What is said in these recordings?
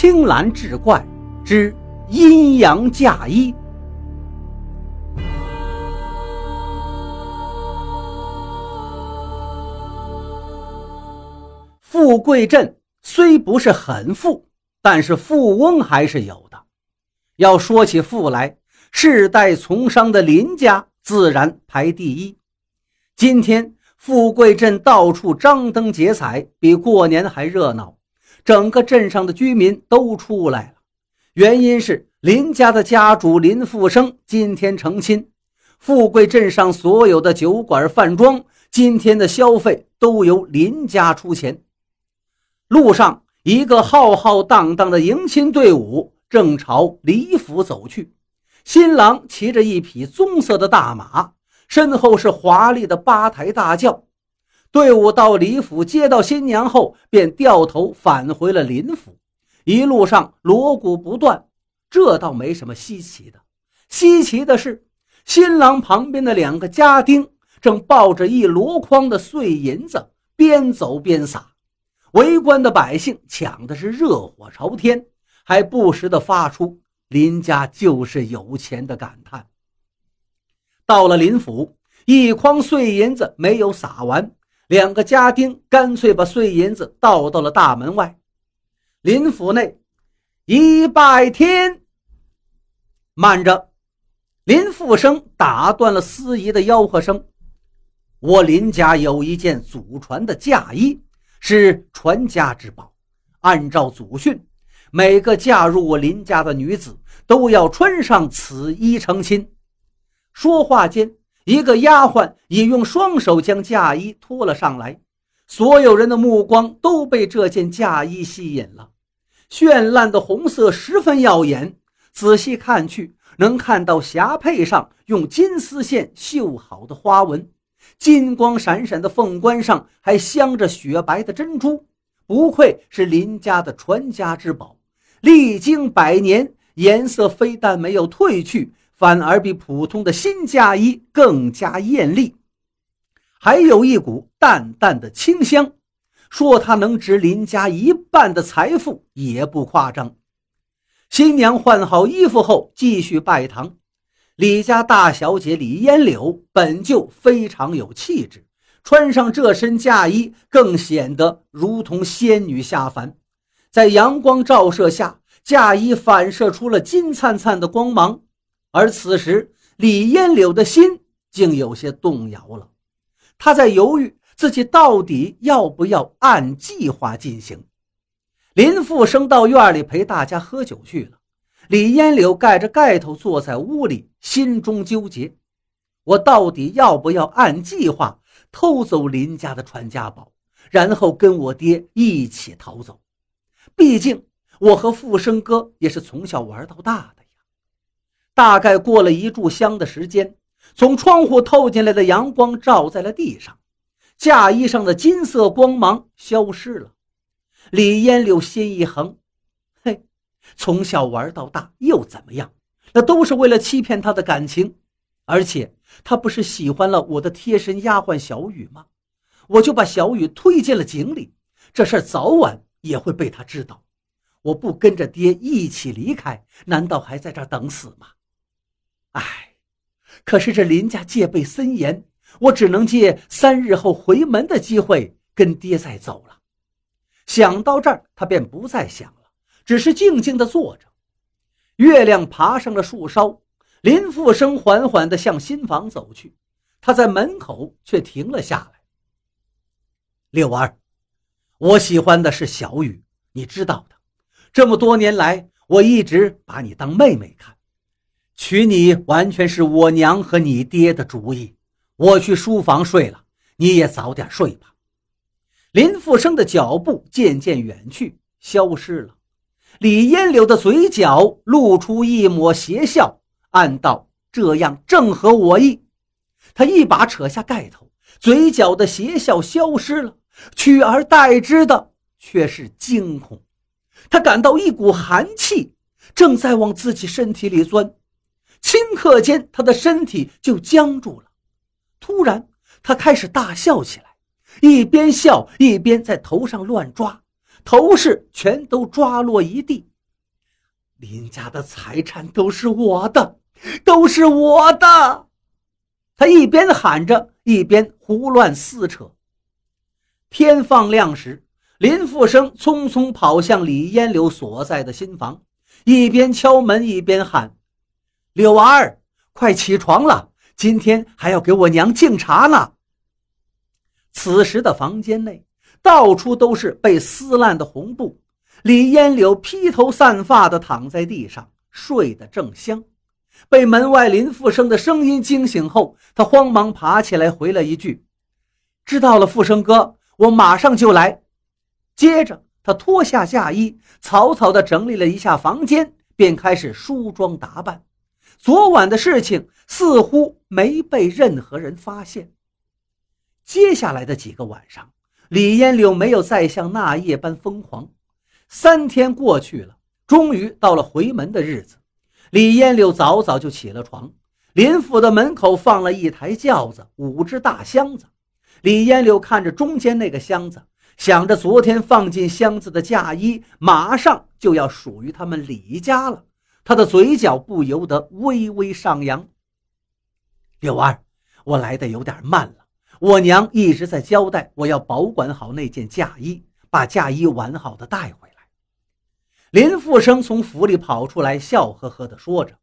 青蓝志怪之阴阳嫁衣。富贵镇虽不是很富，但是富翁还是有的。要说起富来，世代从商的林家自然排第一。今天富贵镇到处张灯结彩，比过年还热闹。整个镇上的居民都出来了，原因是林家的家主林富生今天成亲。富贵镇上所有的酒馆饭庄今天的消费都由林家出钱。路上，一个浩浩荡荡的迎亲队伍正朝李府走去，新郎骑着一匹棕色的大马，身后是华丽的八抬大轿。队伍到李府接到新娘后，便掉头返回了林府。一路上锣鼓不断，这倒没什么稀奇的。稀奇的是，新郎旁边的两个家丁正抱着一箩筐的碎银子，边走边撒。围观的百姓抢的是热火朝天，还不时地发出“林家就是有钱”的感叹。到了林府，一筐碎银子没有撒完。两个家丁干脆把碎银子倒到了大门外。林府内，一拜天。慢着，林富生打断了司仪的吆喝声。我林家有一件祖传的嫁衣，是传家之宝。按照祖训，每个嫁入我林家的女子都要穿上此衣成亲。说话间。一个丫鬟已用双手将嫁衣拖了上来，所有人的目光都被这件嫁衣吸引了。绚烂的红色十分耀眼，仔细看去，能看到霞帔上用金丝线绣好的花纹，金光闪闪的凤冠上还镶着雪白的珍珠，不愧是林家的传家之宝。历经百年，颜色非但没有褪去。反而比普通的新嫁衣更加艳丽，还有一股淡淡的清香，说它能值林家一半的财富也不夸张。新娘换好衣服后，继续拜堂。李家大小姐李烟柳本就非常有气质，穿上这身嫁衣，更显得如同仙女下凡。在阳光照射下，嫁衣反射出了金灿灿的光芒。而此时，李烟柳的心竟有些动摇了。他在犹豫自己到底要不要按计划进行。林富生到院里陪大家喝酒去了。李烟柳盖着盖头坐在屋里，心中纠结：我到底要不要按计划偷走林家的传家宝，然后跟我爹一起逃走？毕竟我和富生哥也是从小玩到大的。大概过了一炷香的时间，从窗户透进来的阳光照在了地上，嫁衣上的金色光芒消失了。李烟柳心一横，嘿，从小玩到大又怎么样？那都是为了欺骗他的感情，而且他不是喜欢了我的贴身丫鬟小雨吗？我就把小雨推进了井里，这事早晚也会被他知道。我不跟着爹一起离开，难道还在这等死吗？唉，可是这林家戒备森严，我只能借三日后回门的机会跟爹再走了。想到这儿，他便不再想了，只是静静地坐着。月亮爬上了树梢，林富生缓缓地向新房走去，他在门口却停了下来。六儿，我喜欢的是小雨，你知道的。这么多年来，我一直把你当妹妹看。娶你完全是我娘和你爹的主意。我去书房睡了，你也早点睡吧。林富生的脚步渐渐远去，消失了。李烟柳的嘴角露出一抹邪笑，暗道：这样正合我意。他一把扯下盖头，嘴角的邪笑消失了，取而代之的却是惊恐。他感到一股寒气正在往自己身体里钻。顷刻间，他的身体就僵住了。突然，他开始大笑起来，一边笑一边在头上乱抓，头饰全都抓落一地。林家的财产都是我的，都是我的。他一边喊着，一边胡乱撕扯。天放亮时，林富生匆匆跑向李烟柳所在的新房，一边敲门一边喊：“柳娃儿，快起床了，今天还要给我娘敬茶呢。”此时的房间内，到处都是被撕烂的红布。李烟柳披头散发的躺在地上，睡得正香。被门外林富生的声音惊醒后，他慌忙爬起来，回了一句：“知道了，富生哥，我马上就来。”接着，他脱下嫁衣，草草地整理了一下房间，便开始梳妆打扮。昨晚的事情似乎没被任何人发现。接下来的几个晚上，李烟柳没有再像那夜般疯狂。三天过去了，终于到了回门的日子。李烟柳早早就起了床，林府的门口放了一台轿子，五只大箱子。李烟柳看着中间那个箱子，想着昨天放进箱子的嫁衣，马上就要属于他们李家了，他的嘴角不由得微微上扬。柳儿，我来的有点慢了，我娘一直在交代我要保管好那件嫁衣，把嫁衣完好的带回来。林富生从府里跑出来，笑呵呵地说着。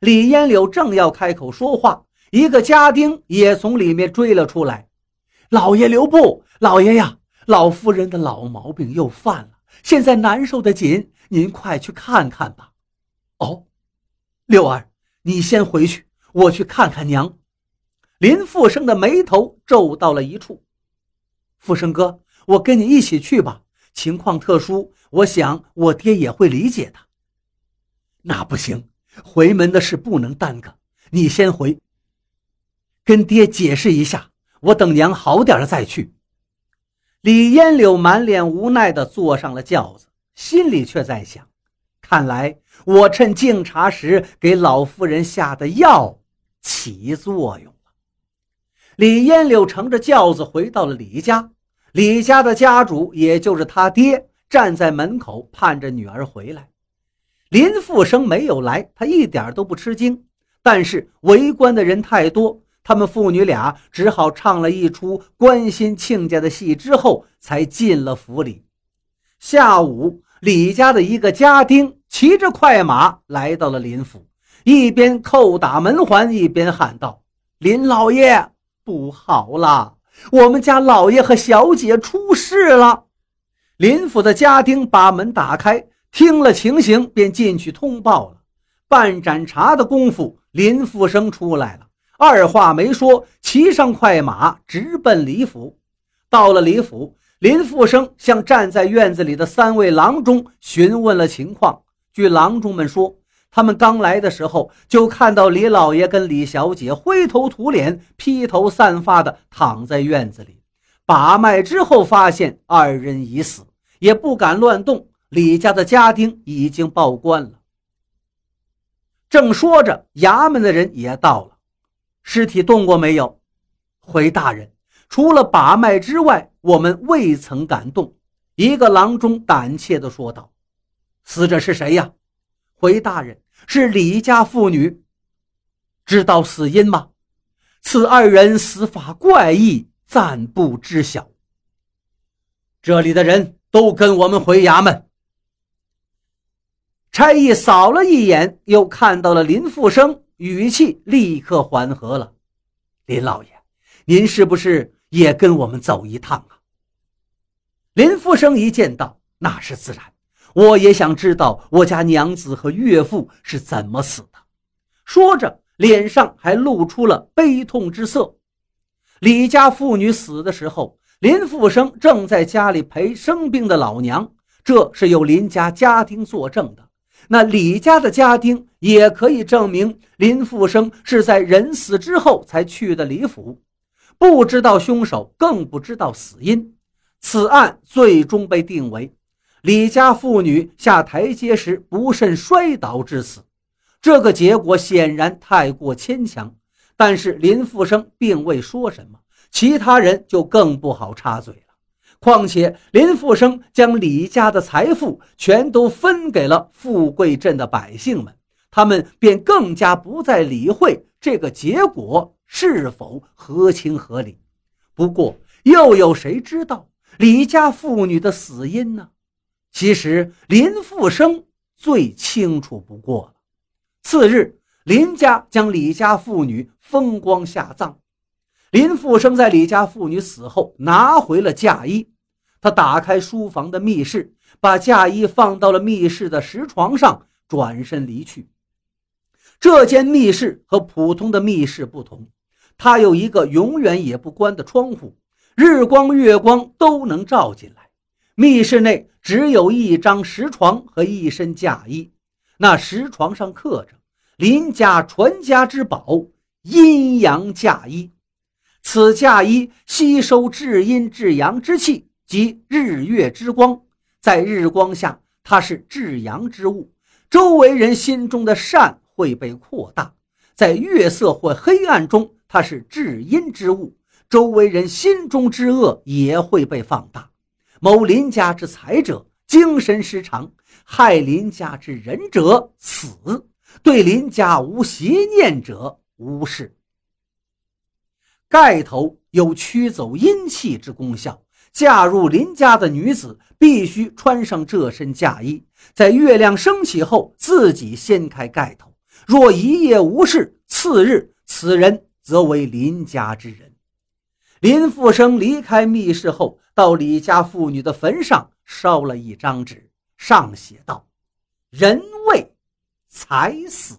李烟柳正要开口说话，一个家丁也从里面追了出来：“老爷留步！老爷呀，老夫人的老毛病又犯了，现在难受的紧，您快去看看吧。”“哦，六儿，你先回去，我去看看娘。”林富生的眉头皱到了一处。“富生哥，我跟你一起去吧，情况特殊。”我想，我爹也会理解的。那不行，回门的事不能耽搁。你先回，跟爹解释一下。我等娘好点了再去。李烟柳满脸无奈地坐上了轿子，心里却在想：看来我趁敬茶时给老夫人下的药起作用了。李烟柳乘着轿子回到了李家，李家的家主，也就是他爹。站在门口盼着女儿回来，林富生没有来，他一点都不吃惊。但是围观的人太多，他们父女俩只好唱了一出关心亲家的戏，之后才进了府里。下午，李家的一个家丁骑着快马来到了林府，一边叩打门环，一边喊道：“林老爷，不好了，我们家老爷和小姐出事了。”林府的家丁把门打开，听了情形，便进去通报了。半盏茶的功夫，林富生出来了，二话没说，骑上快马，直奔李府。到了李府，林富生向站在院子里的三位郎中询问了情况。据郎中们说，他们刚来的时候，就看到李老爷跟李小姐灰头土脸、披头散发的躺在院子里，把脉之后发现二人已死。也不敢乱动，李家的家丁已经报官了。正说着，衙门的人也到了。尸体动过没有？回大人，除了把脉之外，我们未曾敢动。一个郎中胆怯地说道：“死者是谁呀？”回大人，是李家妇女。知道死因吗？此二人死法怪异，暂不知晓。这里的人。都跟我们回衙门。差役扫了一眼，又看到了林富生，语气立刻缓和了。林老爷，您是不是也跟我们走一趟啊？林富生一见到：“那是自然，我也想知道我家娘子和岳父是怎么死的。”说着，脸上还露出了悲痛之色。李家妇女死的时候。林富生正在家里陪生病的老娘，这是有林家家丁作证的。那李家的家丁也可以证明林富生是在人死之后才去的李府，不知道凶手，更不知道死因。此案最终被定为李家妇女下台阶时不慎摔倒致死。这个结果显然太过牵强，但是林富生并未说什么。其他人就更不好插嘴了。况且林富生将李家的财富全都分给了富贵镇的百姓们，他们便更加不再理会这个结果是否合情合理。不过，又有谁知道李家妇女的死因呢？其实林富生最清楚不过了。次日，林家将李家妇女风光下葬。林富生在李家妇女死后拿回了嫁衣，他打开书房的密室，把嫁衣放到了密室的石床上，转身离去。这间密室和普通的密室不同，它有一个永远也不关的窗户，日光、月光都能照进来。密室内只有一张石床和一身嫁衣，那石床上刻着林家传家之宝——阴阳嫁衣。此嫁衣吸收至阴至阳之气及日月之光，在日光下它是至阳之物，周围人心中的善会被扩大；在月色或黑暗中，它是至阴之物，周围人心中之恶也会被放大。谋林家之财者精神失常，害林家之人者死，对林家无邪念者无事。盖头有驱走阴气之功效，嫁入林家的女子必须穿上这身嫁衣，在月亮升起后自己掀开盖头。若一夜无事，次日此人则为林家之人。林富生离开密室后，到李家妇女的坟上烧了一张纸，上写道：“人为财死。”